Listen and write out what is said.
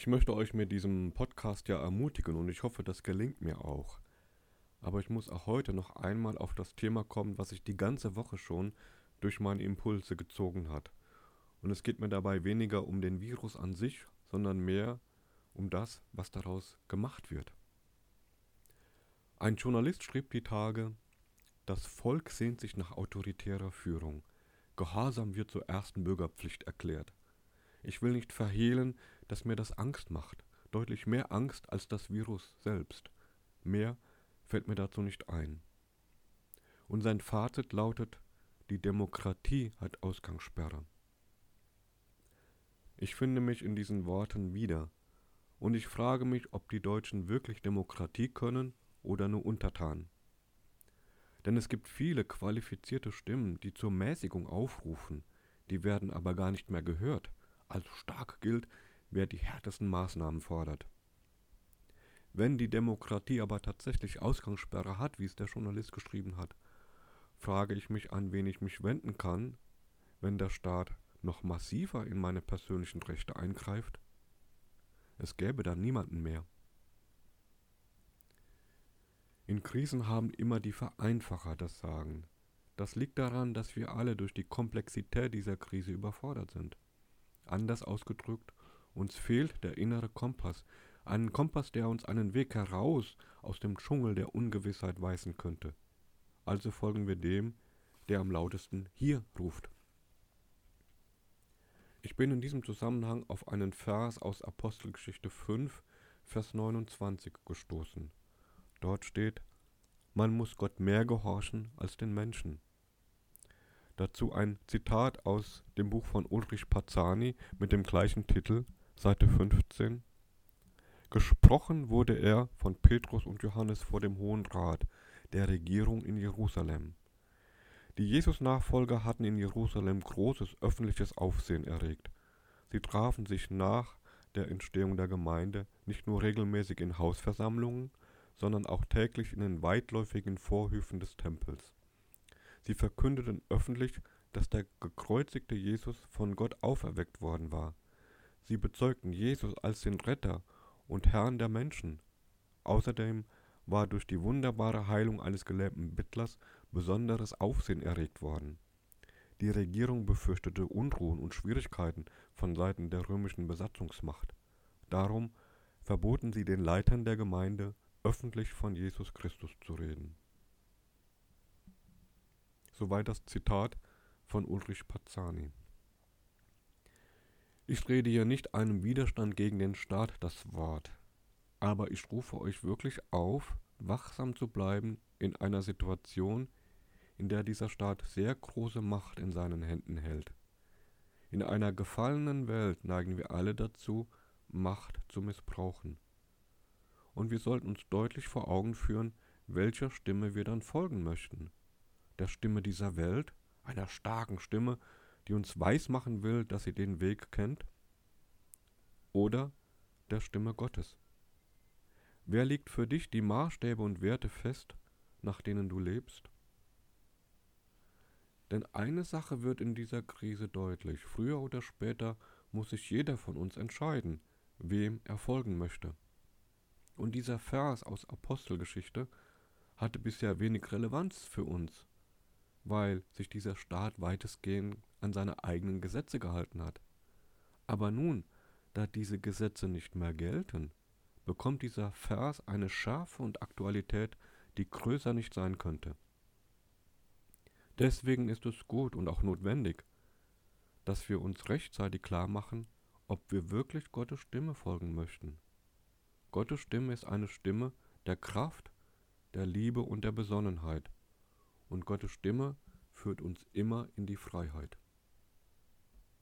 Ich möchte euch mit diesem Podcast ja ermutigen und ich hoffe, das gelingt mir auch. Aber ich muss auch heute noch einmal auf das Thema kommen, was sich die ganze Woche schon durch meine Impulse gezogen hat. Und es geht mir dabei weniger um den Virus an sich, sondern mehr um das, was daraus gemacht wird. Ein Journalist schrieb die Tage, das Volk sehnt sich nach autoritärer Führung. Gehorsam wird zur ersten Bürgerpflicht erklärt. Ich will nicht verhehlen, dass mir das Angst macht, deutlich mehr Angst als das Virus selbst. Mehr fällt mir dazu nicht ein. Und sein Fazit lautet, die Demokratie hat Ausgangssperre. Ich finde mich in diesen Worten wieder, und ich frage mich, ob die Deutschen wirklich Demokratie können oder nur untertan. Denn es gibt viele qualifizierte Stimmen, die zur Mäßigung aufrufen, die werden aber gar nicht mehr gehört. Also stark gilt, wer die härtesten Maßnahmen fordert. Wenn die Demokratie aber tatsächlich Ausgangssperre hat, wie es der Journalist geschrieben hat, frage ich mich, an wen ich mich wenden kann, wenn der Staat noch massiver in meine persönlichen Rechte eingreift. Es gäbe dann niemanden mehr. In Krisen haben immer die Vereinfacher das Sagen. Das liegt daran, dass wir alle durch die Komplexität dieser Krise überfordert sind. Anders ausgedrückt, uns fehlt der innere Kompass, einen Kompass, der uns einen Weg heraus aus dem Dschungel der Ungewissheit weisen könnte. Also folgen wir dem, der am lautesten hier ruft. Ich bin in diesem Zusammenhang auf einen Vers aus Apostelgeschichte 5, Vers 29 gestoßen. Dort steht, man muss Gott mehr gehorchen als den Menschen. Dazu ein Zitat aus dem Buch von Ulrich Pazzani mit dem gleichen Titel, Seite 15. Gesprochen wurde er von Petrus und Johannes vor dem Hohen Rat der Regierung in Jerusalem. Die Jesus-Nachfolger hatten in Jerusalem großes öffentliches Aufsehen erregt. Sie trafen sich nach der Entstehung der Gemeinde nicht nur regelmäßig in Hausversammlungen, sondern auch täglich in den weitläufigen Vorhöfen des Tempels. Sie verkündeten öffentlich, dass der gekreuzigte Jesus von Gott auferweckt worden war. Sie bezeugten Jesus als den Retter und Herrn der Menschen. Außerdem war durch die wunderbare Heilung eines gelähmten Bittlers besonderes Aufsehen erregt worden. Die Regierung befürchtete Unruhen und Schwierigkeiten von Seiten der römischen Besatzungsmacht. Darum verboten sie den Leitern der Gemeinde, öffentlich von Jesus Christus zu reden. Soweit das Zitat von Ulrich Pazzani. Ich rede hier nicht einem Widerstand gegen den Staat das Wort, aber ich rufe euch wirklich auf, wachsam zu bleiben in einer Situation, in der dieser Staat sehr große Macht in seinen Händen hält. In einer gefallenen Welt neigen wir alle dazu, Macht zu missbrauchen. Und wir sollten uns deutlich vor Augen führen, welcher Stimme wir dann folgen möchten. Der Stimme dieser Welt, einer starken Stimme, die uns weismachen will, dass sie den Weg kennt, oder der Stimme Gottes. Wer legt für dich die Maßstäbe und Werte fest, nach denen du lebst? Denn eine Sache wird in dieser Krise deutlich. Früher oder später muss sich jeder von uns entscheiden, wem er folgen möchte. Und dieser Vers aus Apostelgeschichte hatte bisher wenig Relevanz für uns, weil sich dieser Staat weitestgehend an seine eigenen Gesetze gehalten hat. Aber nun, da diese Gesetze nicht mehr gelten, bekommt dieser Vers eine Schärfe und Aktualität, die größer nicht sein könnte. Deswegen ist es gut und auch notwendig, dass wir uns rechtzeitig klar machen, ob wir wirklich Gottes Stimme folgen möchten. Gottes Stimme ist eine Stimme der Kraft, der Liebe und der Besonnenheit. Und Gottes Stimme führt uns immer in die Freiheit.